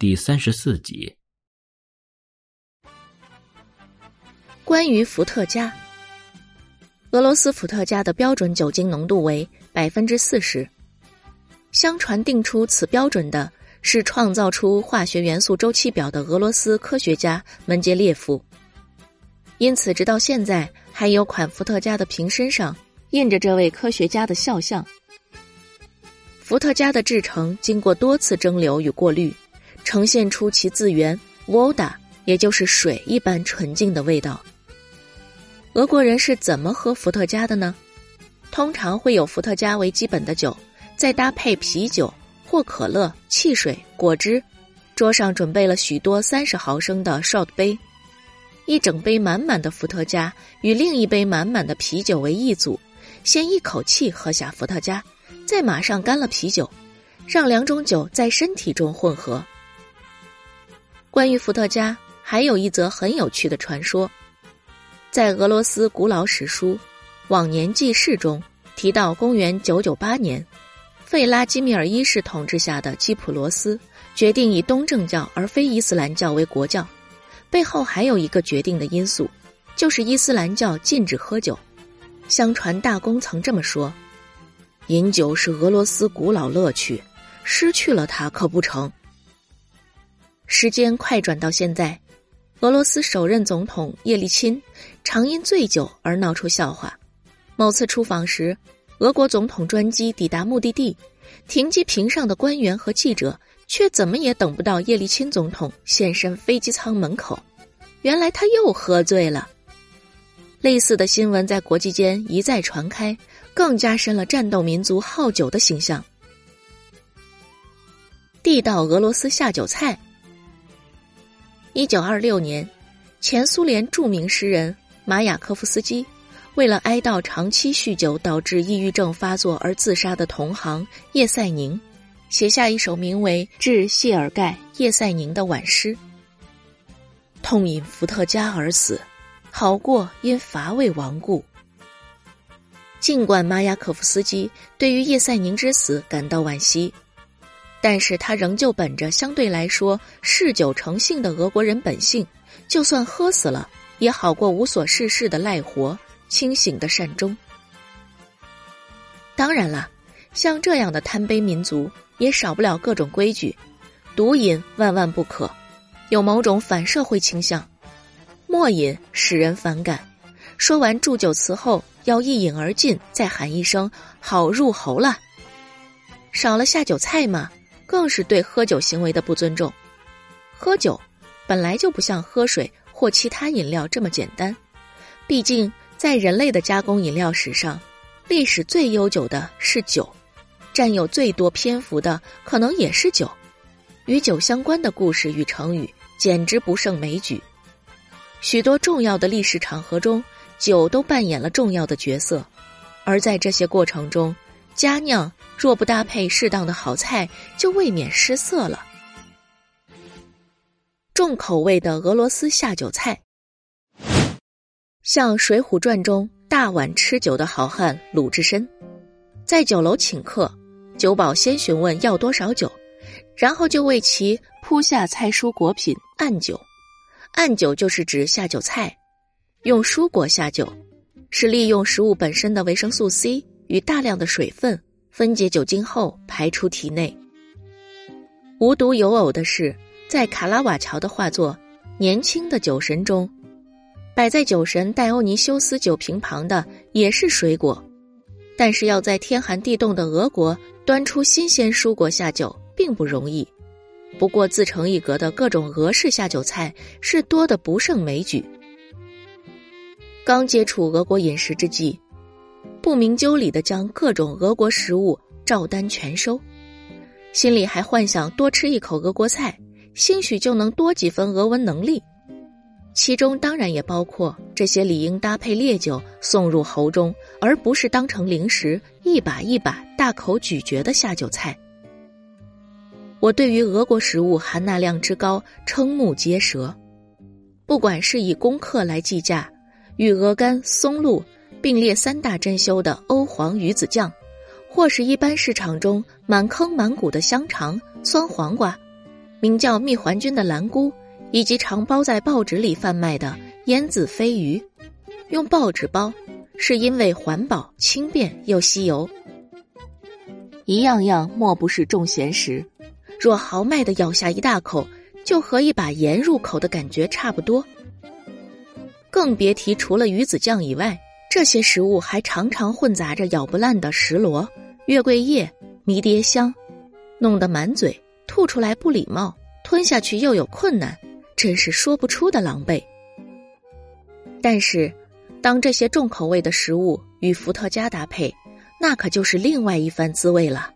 第三十四集。关于伏特加，俄罗斯伏特加的标准酒精浓度为百分之四十。相传定出此标准的是创造出化学元素周期表的俄罗斯科学家门捷列夫。因此，直到现在还有款伏特加的瓶身上印着这位科学家的肖像。伏特加的制成经过多次蒸馏与过滤。呈现出其自源 voda，也就是水一般纯净的味道。俄国人是怎么喝伏特加的呢？通常会有伏特加为基本的酒，再搭配啤酒或可乐、汽水、果汁。桌上准备了许多三十毫升的 shot 杯，一整杯满满的伏特加与另一杯满满的啤酒为一组，先一口气喝下伏特加，再马上干了啤酒，让两种酒在身体中混合。关于伏特加，还有一则很有趣的传说，在俄罗斯古老史书《往年记事》中提到，公元998年，费拉基米尔一世统治下的基普罗斯决定以东正教而非伊斯兰教为国教，背后还有一个决定的因素，就是伊斯兰教禁止喝酒。相传大公曾这么说：“饮酒是俄罗斯古老乐趣，失去了它可不成。”时间快转到现在，俄罗斯首任总统叶利钦常因醉酒而闹出笑话。某次出访时，俄国总统专机抵达目的地，停机坪上的官员和记者却怎么也等不到叶利钦总统现身飞机舱门口。原来他又喝醉了。类似的新闻在国际间一再传开，更加深了战斗民族好酒的形象。地道俄罗斯下酒菜。一九二六年，前苏联著名诗人马雅科夫斯基，为了哀悼长期酗酒导致抑郁症发作而自杀的同行叶赛宁，写下一首名为《致谢尔盖·叶赛宁》的挽诗：“痛饮伏特加而死，好过因乏味亡故。”尽管马雅可夫斯基对于叶赛宁之死感到惋惜。但是他仍旧本着相对来说嗜酒成性的俄国人本性，就算喝死了，也好过无所事事的赖活，清醒的善终。当然了，像这样的贪杯民族，也少不了各种规矩，毒饮万万不可，有某种反社会倾向；墨饮使人反感，说完祝酒词后要一饮而尽，再喊一声“好入喉了”，少了下酒菜嘛。更是对喝酒行为的不尊重。喝酒本来就不像喝水或其他饮料这么简单，毕竟在人类的加工饮料史上，历史最悠久的是酒，占有最多篇幅的可能也是酒。与酒相关的故事与成语简直不胜枚举，许多重要的历史场合中，酒都扮演了重要的角色，而在这些过程中。佳酿若不搭配适当的好菜，就未免失色了。重口味的俄罗斯下酒菜，像《水浒传》中大碗吃酒的好汉鲁智深，在酒楼请客，酒保先询问要多少酒，然后就为其铺下菜蔬果品按酒。按酒就是指下酒菜，用蔬果下酒，是利用食物本身的维生素 C。与大量的水分分解酒精后排出体内。无独有偶的是，在卡拉瓦乔的画作《年轻的酒神》中，摆在酒神戴欧尼修斯酒瓶旁的也是水果。但是要在天寒地冻的俄国端出新鲜蔬果下酒并不容易。不过自成一格的各种俄式下酒菜是多的不胜枚举。刚接触俄国饮食之际。不明就里的将各种俄国食物照单全收，心里还幻想多吃一口俄国菜，兴许就能多几分俄文能力。其中当然也包括这些理应搭配烈酒送入喉中，而不是当成零食一把一把大口咀嚼的下酒菜。我对于俄国食物含钠量之高瞠目结舌，不管是以公克来计价，与鹅肝、松露。并列三大珍馐的欧黄鱼子酱，或是一般市场中满坑满谷的香肠、酸黄瓜，名叫蜜环菌的蓝菇，以及常包在报纸里贩卖的腌渍飞鱼。用报纸包，是因为环保、轻便又吸油。一样样莫不是重咸食，若豪迈的咬下一大口，就和一把盐入口的感觉差不多。更别提除了鱼子酱以外，这些食物还常常混杂着咬不烂的石螺、月桂叶、迷迭香，弄得满嘴，吐出来不礼貌，吞下去又有困难，真是说不出的狼狈。但是，当这些重口味的食物与伏特加搭配，那可就是另外一番滋味了。